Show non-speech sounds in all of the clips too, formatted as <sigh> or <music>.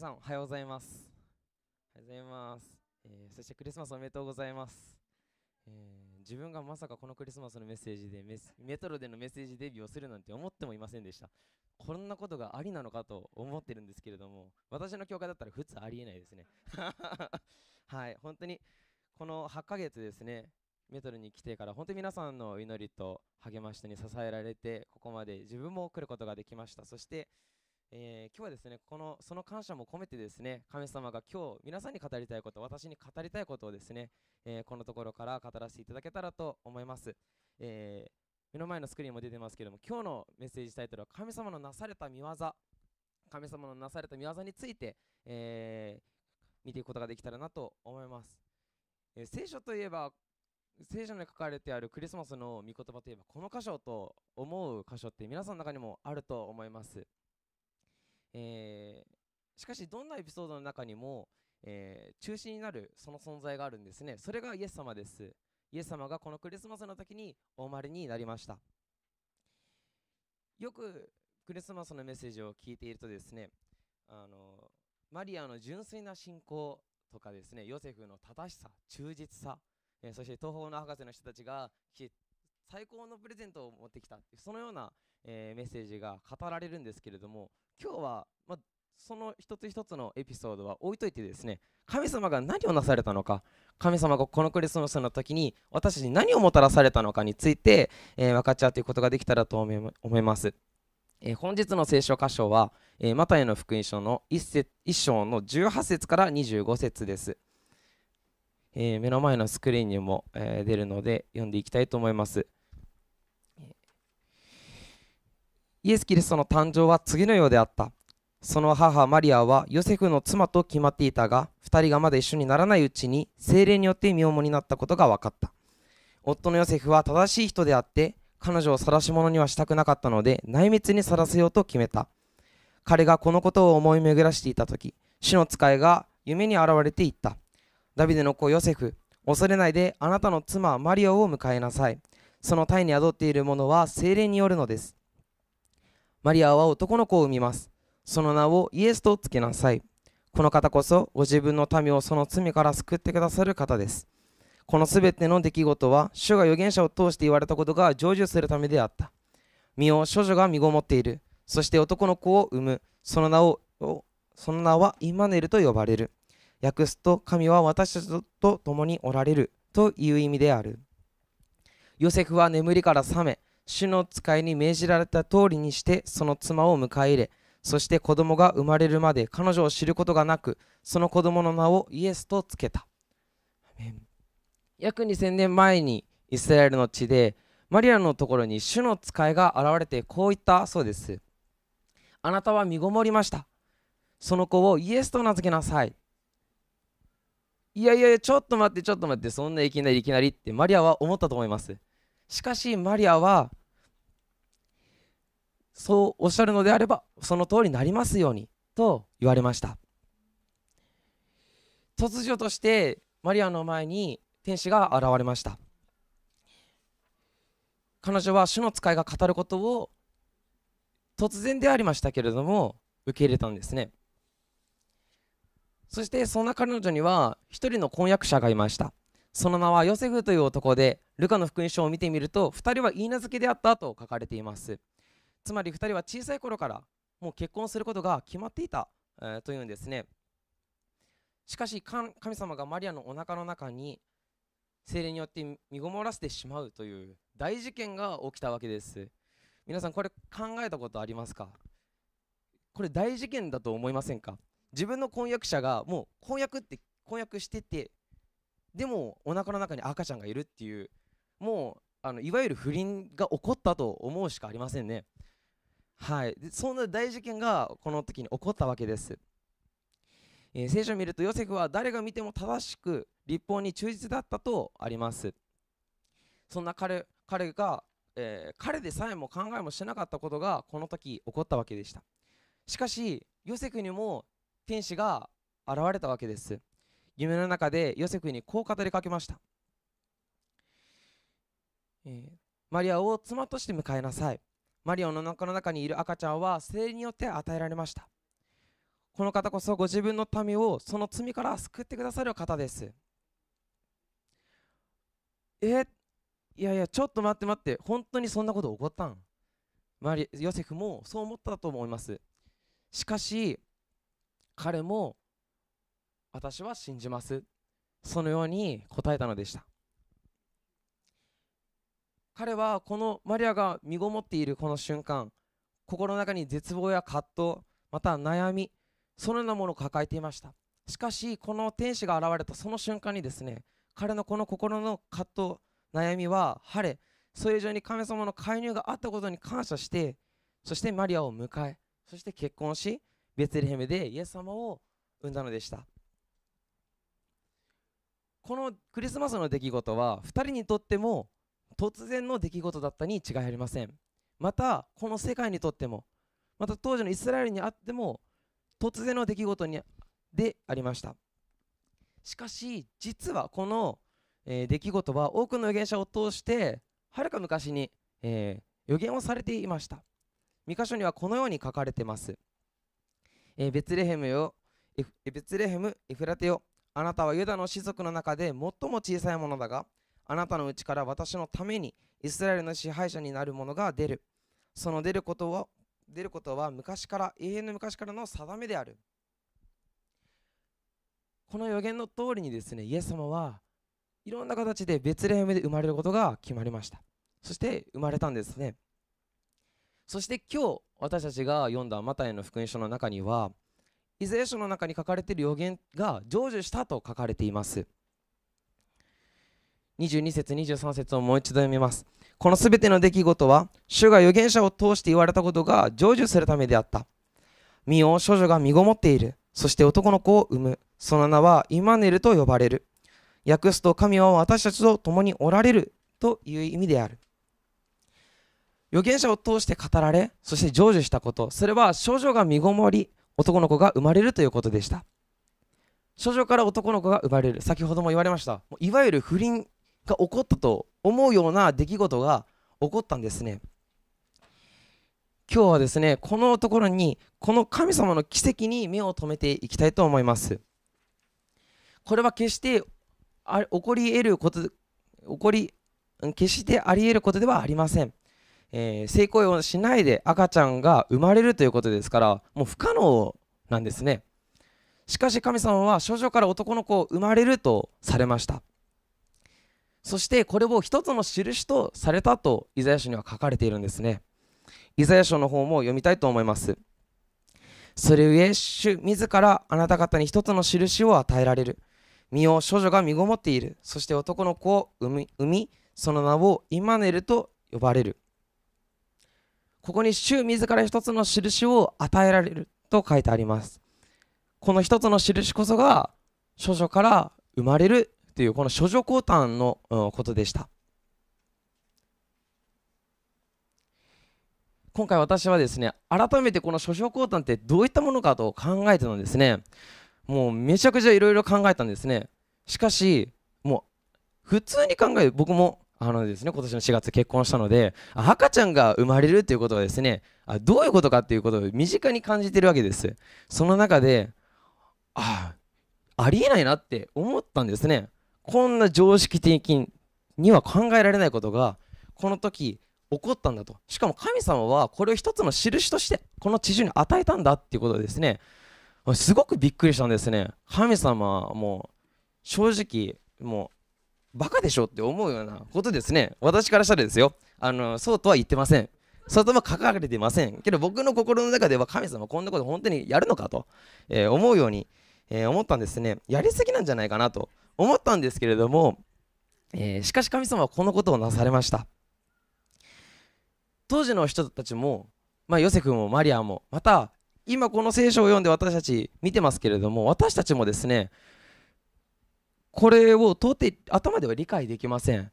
さんおはようございます。おはようございます、えーそしてクリスマスおめでとうございます、えー自分がまさかこのクリスマスのメッセージでメメトロでのメッセージデビューをするなんて思ってもいませんでした。こんなことがありなのかと思ってるんですけれども私の教会だったら普通ありえないですね。<laughs> はい本当にこの8ヶ月ですねメトロに来てから本当に皆さんの祈りと励ましに支えられてここまで自分も来ることができました。そしてえー今日はですねこのその感謝も込めてですね神様が今日皆さんに語りたいこと私に語りたいことをですね、えーこのところから語らせていただけたらと思います、えー目の前のスクリーンも出てますけども今日のメッセージタイトルは神様のなされた見業神様のなされた見業について、え見ていくことができたらなと思います、え聖書といえば聖書に書かれてあるクリスマスの御言葉といえばこの箇所と思う箇所って皆さんの中にもあると思います。えーしかしどんなエピソードの中にも、えー中心になるその存在があるんですね。それがイエス様です。イエス様がこのクリスマスの時にお生まれになりました。よくクリスマスのメッセージを聞いているとですねあのマリアの純粋な信仰とかですねヨセフの正しさ忠実さ、えーそして東方の博士の人たちが最高のプレゼントを持ってきたそのようなえーメッセージが語られるんですけれども今日は、まあ、その一つ一つのエピソードは置いといてですね神様が何をなされたのか神様がこのクリスマスの時に私たちに何をもたらされたのかについて、えー分かち合っていくことができたらと思いま思います、えー本日の聖書箇所は、えーマタイの福音書の 1, 節1章の18節から25節です、えー目の前のスクリーンにも、えー出るので読んでいきたいと思います。イエス・キリストの誕生は次のようであった。その母マリアはヨセフの妻と決まっていたが、二人がまだ一緒にならないうちに精霊によって身重になったことが分かった。夫のヨセフは正しい人であって、彼女を晒し者にはしたくなかったので、内密に晒せようと決めた。彼がこのことを思い巡らしていたとき、主の使いが夢に現れて言った。ダビデの子ヨセフ、恐れないであなたの妻マリアを迎えなさい。その胎に宿っているものは精霊によるのです。マリアは男の子を産みます。その名をイエスとつけなさい。この方こそご自分の民をその罪から救ってくださる方です。このすべての出来事は、主が預言者を通して言われたことが成就するためであった。身を処女が身ごもっている。そして男の子を産む。その名を、その名はイマネルと呼ばれる。訳すと、神は私たちと共におられるという意味である。ヨセフは眠りから覚め、主の使いに命じられた通りにしてその妻を迎え入れそして子供が生まれるまで彼女を知ることがなくその子供の名をイエスとつけた。約2000年前にイスラエルの地でマリアのところに主の使いが現れてこう言ったそうです。あなたは身ごもりました。その子をイエスと名付けなさい。いやいやいやちょっと待ってちょっと待ってそんないきなりいきなりってマリアは思ったと思います。しかしマリアはそうおっしゃるのであればその通りになりますようにと言われました。突如としてマリアの前に天使が現れました。彼女は主の使いが語ることを突然でありましたけれども受け入れたんですね。そしてそんな彼女には一人の婚約者がいました。その名はヨセフという男でルカの福音書を見てみると2人は言い名付けであったと書かれています。つまり2人は小さい頃からもう結婚することが決まっていた、えーというんですね。しかし神様がマリアのお腹の中に精霊によって身ごもらせてしまうという大事件が起きたわけです。皆さんこれ考えたことありますか？これ大事件だと思いませんか？自分の婚約者がもう婚約って婚約しててでもお腹の中に赤ちゃんがいるっていうもうあのいわゆる不倫が起こったと思うしかありませんね。はい。でそんな大事件がこの時に起こったわけです、えー聖書を見るとヨセフは誰が見ても正しく立法に忠実だったとあります。そんな彼彼が、えー彼でさえも考えもしなかったことがこの時起こったわけでした。しかしヨセフにも天使が現れたわけです。夢の中でヨセフにこう語りかけました、えーマリアを妻として迎えなさい。マリアの中の中にいる赤ちゃんは精霊によって与えられました。この方こそご自分の民をその罪から救ってくださる方です。えいやいやちょっと待って待って。本当にそんなこと起こったん？マリヨセフもそう思ったと思います。しかし彼も私は信じます。そのように答えたのでした。彼はこのマリアが身ごもっているこの瞬間心の中に絶望や葛藤また悩みそのようなものを抱えていました。しかしこの天使が現れたその瞬間にですね彼のこの心の葛藤悩みは晴れそれ以上に神様の介入があったことに感謝してそしてマリアを迎えそして結婚しベツレヘムでイエス様を産んだのでした。このクリスマスの出来事は2人にとっても突然の出来事だったに違いありません。またこの世界にとってもまた当時のイスラエルにあっても突然の出来事にでありました。しかし実はこの、えー、出来事は多くの預言者を通してはるか昔に、えー、予言をされていました。三箇所にはこのように書かれてます、えー、ベツレヘムよベツレヘムエフラテよあなたはユダの氏族の中で最も小さいものだがあなたのうちから私のためにイスラエルの支配者になる者が出る。その出ることは出ることは昔から永遠の昔からの定めである。この予言の通りにですねイエス様はいろんな形でベツレヘムで生まれることが決まりました。そして生まれたんですね。そして今日私たちが読んだマタイの福音書の中にはイザヤ書の中に書かれている予言が成就したと書かれています。22節23節をもう一度読みます。このすべての出来事は主が預言者を通して言われたことが成就するためであった。見よ少女が身ごもっている。そして男の子を産む。その名はイマネルと呼ばれる。訳すと神は私たちと共におられる。という意味である。預言者を通して語られそして成就したこと。それは少女が身ごもり男の子が生まれるということでした。少女から男の子が生まれる。先ほども言われました。いわゆる不倫が起こったと思うような出来事が起こったんですね。今日はですねこのところにこの神様の奇跡に目を留めていきたいと思います。これは決してあ起こり得ること起こり決してあり得ることではありません、えー、性行為をしないで赤ちゃんが生まれるということですからもう不可能なんですね。しかし神様は少女から男の子を生まれるとされました。そしてこれを一つの印とされたとイザヤ書には書かれているんですね。イザヤ書の方も読みたいと思います。それゆえ主自らあなた方に一つの印を与えられる。身を少女が身ごもっている。そして男の子を産み産みその名をイマネルと呼ばれる。ここに主自ら一つの印を与えられると書いてあります。この一つの印こそが少女から生まれるというこの処女降誕のことでした。今回私はですね改めてこの処女降誕ってどういったものかと考えてのですねもうめちゃくちゃいろいろ考えたんですね。しかしもう普通に考える僕もあのですね今年の4月結婚したので赤ちゃんが生まれるっていうことはですねあどういうことかっていうことを身近に感じてるわけです。その中でああありえないなって思ったんですね。こんな常識的には考えられないことがこの時起こったんだと。しかも神様はこれを一つの印としてこの地上に与えたんだっていうことですね。すごくびっくりしたんですね。神様も正直もうバカでしょって思うようなことですね。私からしたらですよ。あのそうとは言ってません。そうとも書かれてません。けど僕の心の中では神様こんなこと本当にやるのかと、えー、思うように、えー、思ったんですね。やりすぎなんじゃないかなと。思ったんですけれども、えー、しかし神様はこのことをなされました。当時の人たちも、まあ、ヨセフもマリアもまた今この聖書を読んで私たち見てますけれども私たちもですねこれを到底頭では理解できません、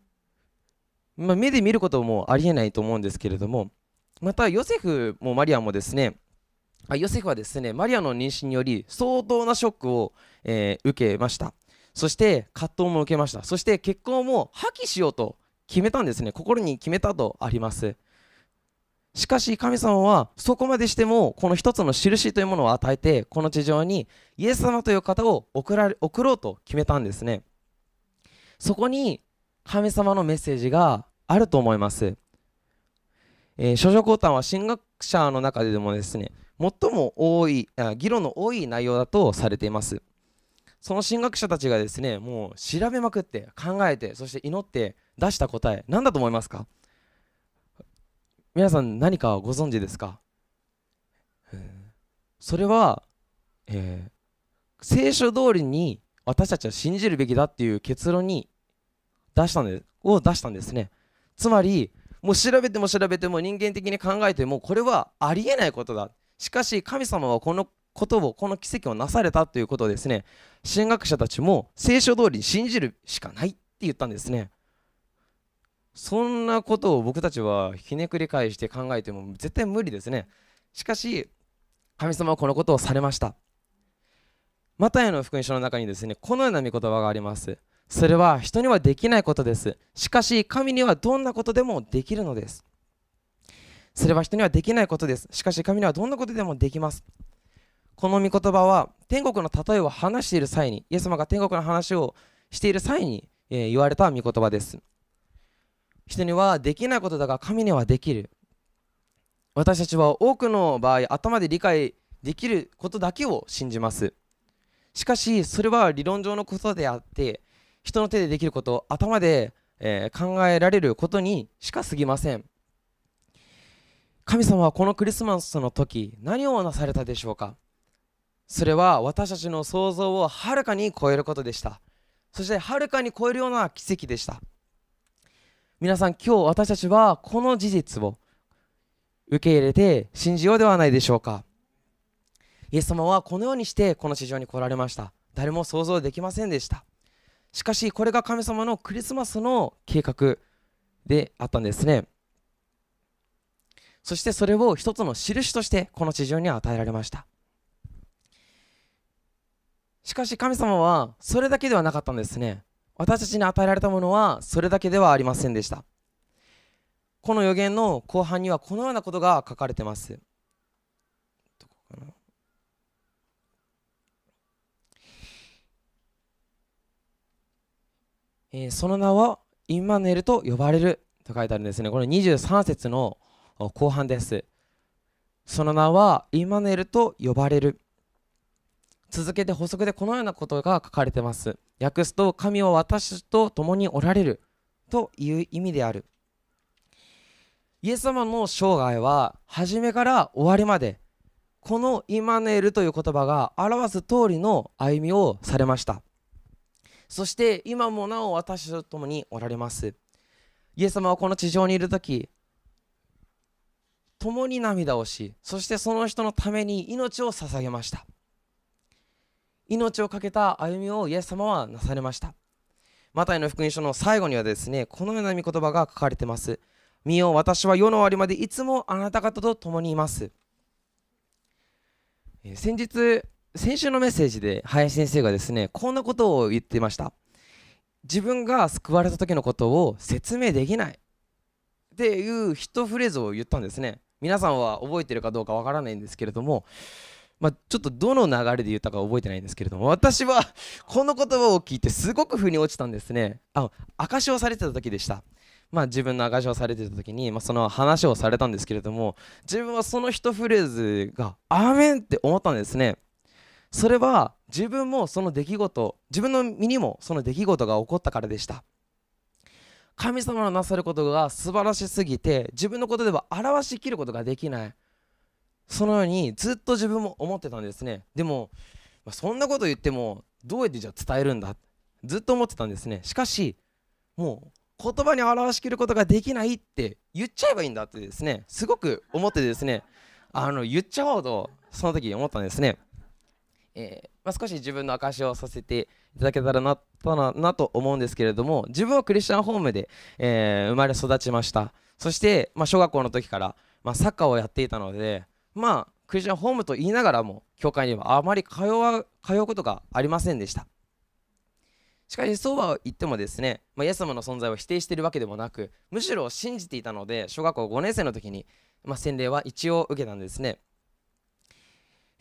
まあ、目で見ることもありえないと思うんですけれどもまたヨセフもマリアもですねあヨセフはですねマリアの妊娠により相当なショックを、えー、受けました。そして葛藤も受けました。そして結婚も破棄しようと決めたんですね。心に決めたとあります。しかし神様はそこまでしてもこの一つの印というものを与えてこの地上にイエス様という方を送られ送ろうと決めたんですね。そこに神様のメッセージがあると思います、えー、諸女講談は神学者の中でもですね最も多い議論の多い内容だとされています。その神学者たちがですねもう調べまくって考えてそして祈って出した答え何だと思いますか？皆さん何かご存知ですか？それは、えー、聖書通りに私たちは信じるべきだっていう結論に出したんでを出したんですね。つまりもう調べても調べても人間的に考えてもこれはありえないことだ。しかし神様はこのことをこの奇跡をなされたということをですね。神学者たちも聖書通りに信じるしかないって言ったんですね。そんなことを僕たちはひねくり返して考えても絶対無理ですね。しかし神様はこのことをされました。マタイの福音書の中にですねこのような見言葉があります。それは人にはできないことです。しかし神にはどんなことでもできるのです。それは人にはできないことです。しかし神にはどんなことでもできます。この御言葉は天国の例えを話している際にイエス様が天国の話をしている際に、えー、言われた御言葉です。人にはできないことだが神にはできる。私たちは多くの場合頭で理解できることだけを信じます。しかしそれは理論上のことであって人の手でできること頭で、えー、考えられることにしか過ぎません。神様はこのクリスマスの時何をなされたでしょうか？それは私たちの想像をはるかに超えることでした。そしてはるかに超えるような奇跡でした。皆さん今日私たちはこの事実を受け入れて信じようではないでしょうか。イエス様はこのようにしてこの地上に来られました。誰も想像できませんでした。しかしこれが神様のクリスマスの計画であったんですね。そしてそれを一つの印としてこの地上に与えられました。しかし神様はそれだけではなかったんですね。私たちに与えられたものはそれだけではありませんでしたこの予言の後半にはこのようなことが書かれてますえー、その名はインマネルと呼ばれると書いてあるんですね。これ23節の後半です。その名はインマネルと呼ばれる。続けて補足でこのようなことが書かれてます。訳すと神は私と共におられる。という意味である。イエス様の生涯は初めから終わりまでこのイマネールという言葉が表す通りの歩みをされました。そして今もなお私と共におられます。イエス様はこの地上にいる時共に涙をしそしてその人のために命を捧げました。命を懸けた歩みをイエス様はなされました。マタイの福音書の最後にはですねこのような御言葉が書かれてます。見よ私は世の終わりまでいつもあなた方と共にいます。先日先週のメッセージで林先生がですねこんなことを言っていました。自分が救われた時のことを説明できない。っていう一フレーズを言ったんですね。皆さんは覚えてるかどうかわからないんですけれどもまあ、ちょっとどの流れで言ったか覚えてないんですけれども私は <laughs> この言葉を聞いてすごく腑に落ちたんですね。あ証しをされてた時でした。まあ自分の証しをされてた時に、まあ、その話をされたんですけれども自分はその一フレーズが「アーメン!」って思ったんですね。それは自分もその出来事自分の身にもその出来事が起こったからでした。神様のなさることが素晴らしすぎて自分のことでは表しきることができない。そのようにずっと自分も思ってたんですね。でも、まあ、そんなこと言ってもどうやってじゃあ伝えるんだ？ずっと思ってたんですね。しかしもう言葉に表しきることができないって言っちゃえばいいんだってですね。すごく思ってですね。あの言っちゃおうとその時思ったんですね、えー、まあ、少し自分の証しをさせていただけたらなななと思うんですけれども自分はクリスチャンホームで、えー、生まれ育ちました。そして、まあ、小学校の時から、まあ、サッカーをやっていたのでまあクリスチャンホームと言いながらも教会にはあまり通わ通うことがありませんでした。しかしそうは言ってもですね、まあ、イエス様の存在を否定しているわけでもなくむしろ信じていたので小学校5年生の時に、まあ、洗礼は一応受けたんですね。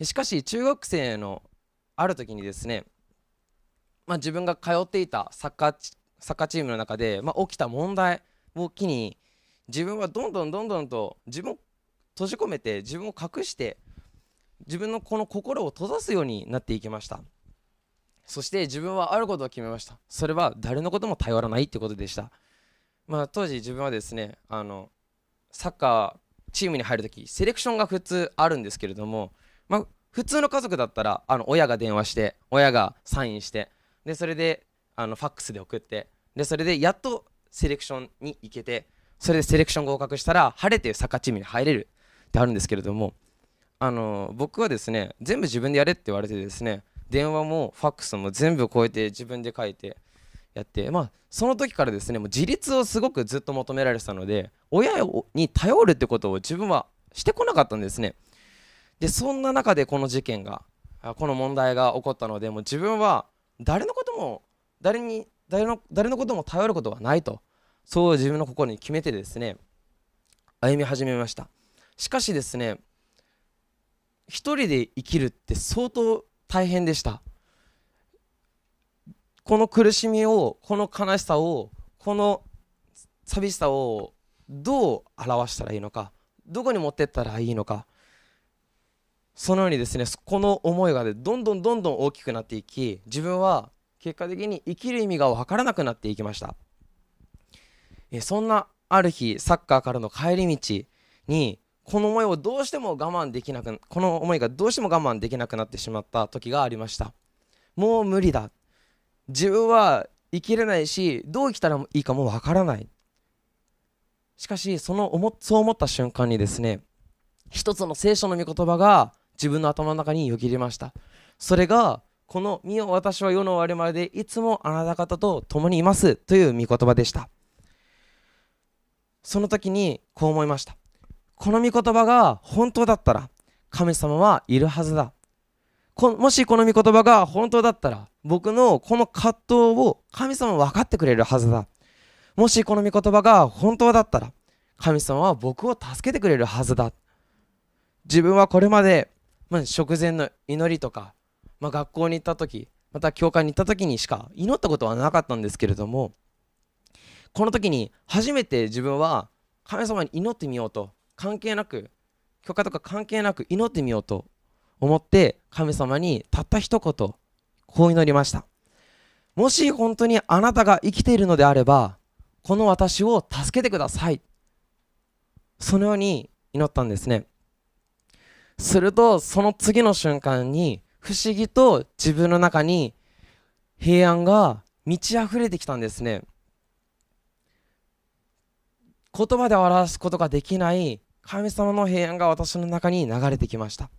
しかし中学生のある時にですね、まあ、自分が通っていたサッカーサッカーチームの中で、ま、起きた問題を機に自分はどんどんどんどんと自分を閉じ込めて自分を隠して自分のこの心を閉ざすようになっていきました。そして自分はあることを決めました。それは誰のことも頼らないってことでした。まあ当時自分はですねあのサッカーチームに入るときセレクションが普通あるんですけれどもまあ普通の家族だったらあの親が電話して親がサインしてでそれであのファックスで送ってでそれでやっとセレクションに行けてそれでセレクション合格したら晴れてサッカーチームに入れる。ってあるんですけれどもあの僕はですね全部自分でやれって言われてですね電話もファックスも全部超えて自分で書いてやってまあその時からですねもう自立をすごくずっと求められてたので親に頼るってことを自分はしてこなかったんですね。でそんな中でこの事件がこの問題が起こったのでもう自分は誰のことも誰に誰の誰のことも頼ることはないとそう自分の心に決めてですね歩み始めました。しかしですね一人で生きるって相当大変でした。この苦しみをこの悲しさをこの寂しさをどう表したらいいのかどこに持ってったらいいのか。そのようにですねこの思いが、ね、どんどんどんどん大きくなっていき自分は結果的に生きる意味が分からなくなっていきました。えそんなある日サッカーからの帰り道にこの思いをどうしても我慢できなくこの思いがどうしても我慢できなくなってしまった時がありました。もう無理だ。自分は生きれないしどう生きたらいいかもわからない。しかしその思そう思った瞬間にですね一つの聖書の御言葉が自分の頭の中によぎりました。それがこの「身を私は世の終わりまでいつもあなた方と共にいます」という御言葉でした。その時にこう思いました。この御言葉が本当だったら神様はいるはずだ。もしこの御言葉が本当だったら僕のこの葛藤を神様は分かってくれるはずだ。もしこの御言葉が本当だったら神様は僕を助けてくれるはずだ。自分はこれまで、まあ、食前の祈りとか、まあ、学校に行った時また教会に行った時にしか祈ったことはなかったんですけれどもこの時に初めて自分は神様に祈ってみようと関係なく許可とか関係なく祈ってみようと思って神様にたった一言こう祈りました。もし本当にあなたが生きているのであればこの私を助けてください。そのように祈ったんですね。するとその次の瞬間に不思議と自分の中に平安が満ち溢れてきたんですね。言葉で表すことができない神様の平安が私の中に流れてきました。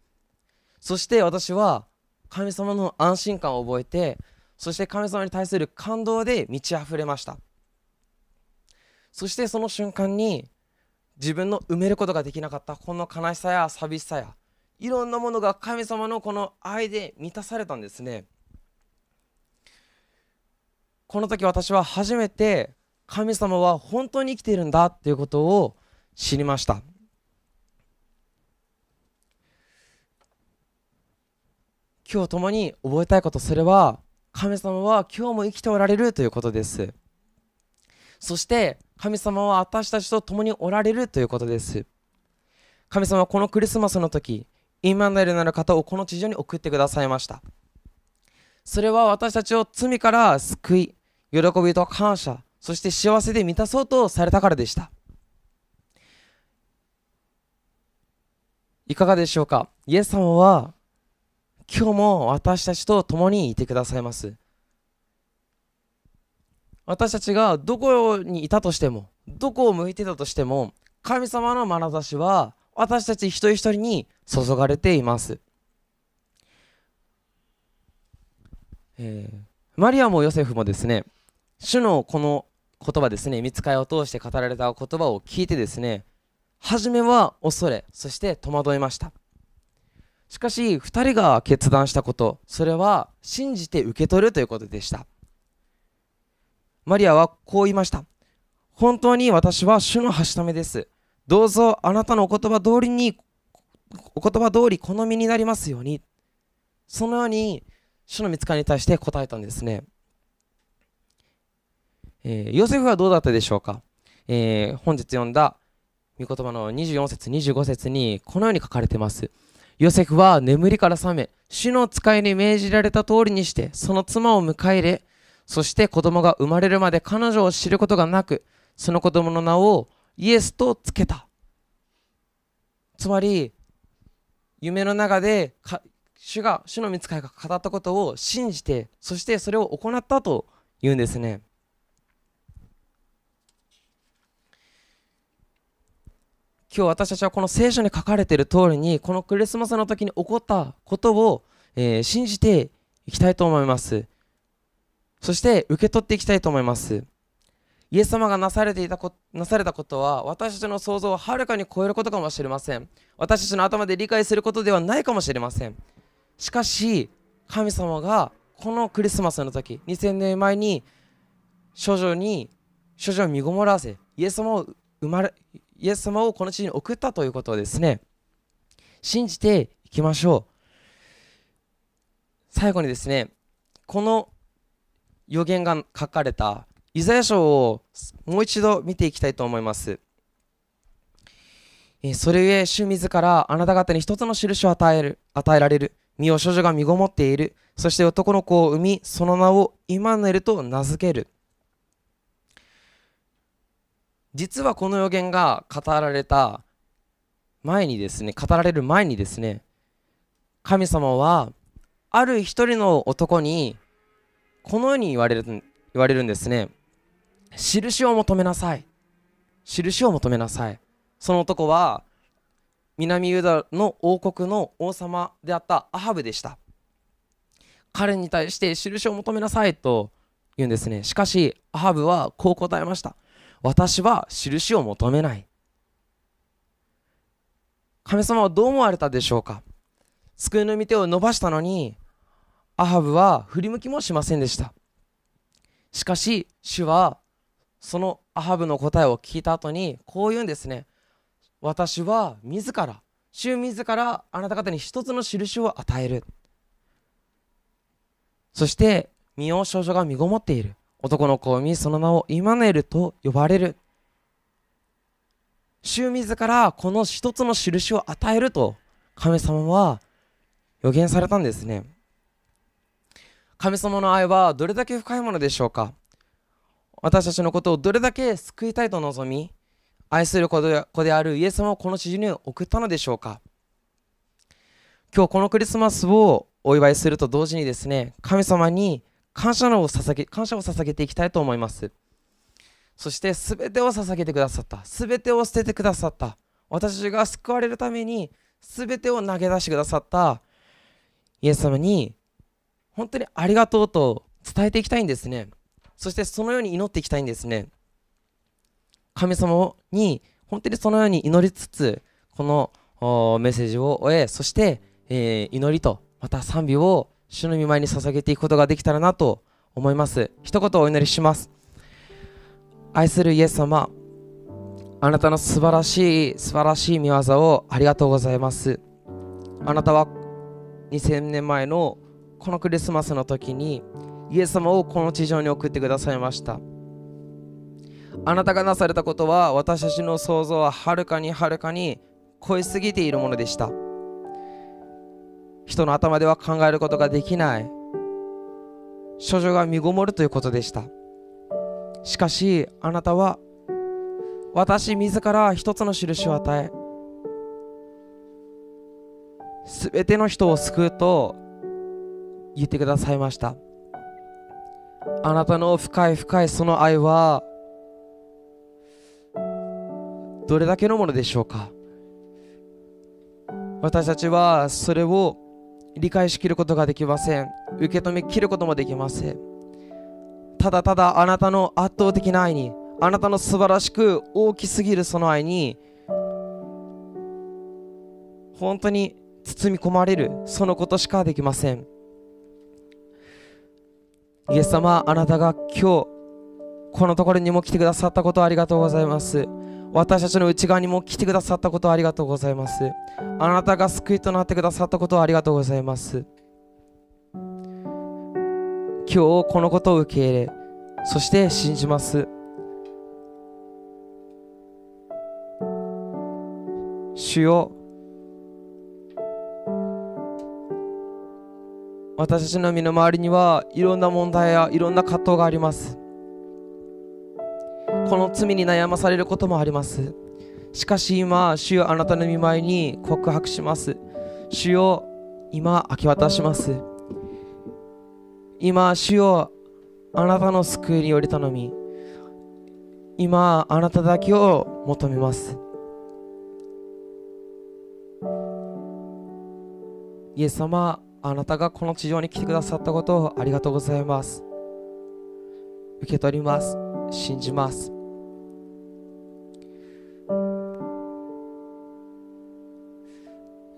そして私は神様の安心感を覚えてそして神様に対する感動で満ち溢れました。そしてその瞬間に自分の埋めることができなかったこの悲しさや寂しさやいろんなものが神様のこの愛で満たされたんですね。この時私は初めて神様は本当に生きているんだということを知りました。今日共に覚えたいことそれは神様は今日も生きておられるということです。そして神様は私たちと共におられるということです。神様はこのクリスマスの時インマヌエルなる方をこの地上に送ってくださいました。それは私たちを罪から救い喜びと感謝そして幸せで満たそうとされたからでした。いかがでしょうか？イエス様は今日も私たちと共にいてくださいます。私たちがどこにいたとしてもどこを向いてたとしても神様の眼差しは私たち一人一人に注がれています、えー、マリアもヨセフもですね主のこの言葉ですね見つかりを通して語られた言葉を聞いてですね初めは恐れそして戸惑いました。しかし2人が決断したことそれは信じて受け取るということでしたマリアはこう言いました。本当に私は主のはしためです。どうぞあなたのお言葉通りに、お言葉通り好みになりますように。そのように主の見つかりに対して答えたんですね。えー、ヨセフはどうだったでしょうか、えー、本日読んだ御言葉の24節25節にこのように書かれています。ヨセフは眠りから覚め、主の使いに命じられた通りにして、その妻を迎え入れ、そして子供が生まれるまで彼女を知ることがなく、その子供の名をイエスとつけた。つまり、夢の中で主が、主の見つかりが語ったことを信じて、そしてそれを行ったと言うんですね。今日私たちはこの聖書に書かれている通りにこのクリスマスの時に起こったことを、えー、信じていきたいと思います。そして受け取っていきたいと思います。イエス様がなされていたこなされたことは私たちの想像をはるかに超えることかもしれません。私たちの頭で理解することではないかもしれません。しかし神様がこのクリスマスの時2000年前に少女に少女を身ごもらせイエス様を生まれイエス様をこの地に送ったということをですね信じていきましょう。最後にですねこの予言が書かれたイザヤ書をもう一度見ていきたいと思います。それゆえ主自らあなた方に一つの印を与える与えられる身を少女が身ごもっているそして男の子を産みその名をイマヌエルと名付ける。実はこの予言が語られた前にですね語られる前にですね神様はある一人の男にこのように言われる言われるんですね。印を求めなさい。印を求めなさい。その男は南ユダの王国の王様であったアハブでした。彼に対して印を求めなさいと言うんですね。しかしアハブはこう答えました。私は印を求めない。神様はどう思われたでしょうか？救いの御手を伸ばしたのにアハブは振り向きもしませんでした。しかし主はそのアハブの答えを聞いた後にこう言うんですね。私は自ら主自らあなた方に一つの印を与える。そして身を少女が身ごもっている。男の子を見その名をイマネルと呼ばれる。主自らこの一つの印を与えると神様は予言されたんですね。神様の愛はどれだけ深いものでしょうか？私たちのことをどれだけ救いたいと望み愛する子であるイエス様をこの地上に送ったのでしょうか？今日このクリスマスをお祝いすると同時にですね神様に感謝を捧げ感謝を捧げていきたいと思います。そして全てを捧げてくださった。全てを捨ててくださった。私が救われるために全てを投げ出してくださった。イエス様に本当にありがとうと伝えていきたいんですね。そしてそのように祈っていきたいんですね。神様に本当にそのように祈りつつこのメッセージを終えそして、えー、祈りとまた賛美を主の御前に捧げていくことができたらなと思います。一言お祈りします。愛するイエス様あなたの素晴らしい素晴らしい見業をありがとうございます。あなたは2000年前のこのクリスマスの時にイエス様をこの地上に送ってくださいました。あなたがなされたことは私たちの想像ははるかにはるかに超えすぎているものでした。人の頭では考えることができない。処女が身ごもるということでした。しかしあなたは私自ら一つの印を与えすべての人を救うと言ってくださいました。あなたの深い深いその愛はどれだけのものでしょうか。私たちはそれを理解しきることができません。受け止めきることもできません。ただただあなたの圧倒的な愛にあなたの素晴らしく大きすぎるその愛に本当に包み込まれるそのことしかできません。イエス様あなたが今日このところにも来てくださったことをありがとうございます。私たちの内側にも来てくださったことをありがとうございます。あなたが救いとなってくださったことをありがとうございます。今日このことを受け入れそして信じます。主よ私たちの身の回りにはいろんな問題やいろんな葛藤があります。この罪に悩まされることもあります。しかし今主よあなたの見舞いに告白します。主よ今明け渡します。今主よあなたの救いにより頼み。今あなただけを求めます。イエス様あなたがこの地上に来てくださったことをありがとうございます。受け取ります。信じます。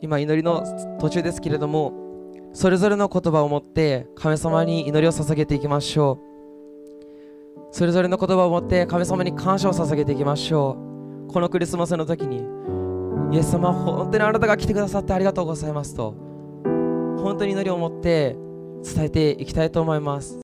今祈りの途中ですけれどもそれぞれの言葉を持って神様に祈りを捧げていきましょう。それぞれの言葉を持って神様に感謝を捧げていきましょう。このクリスマスの時にイエス様本当にあなたが来てくださってありがとうございますと本当に祈りを持って伝えていきたいと思います。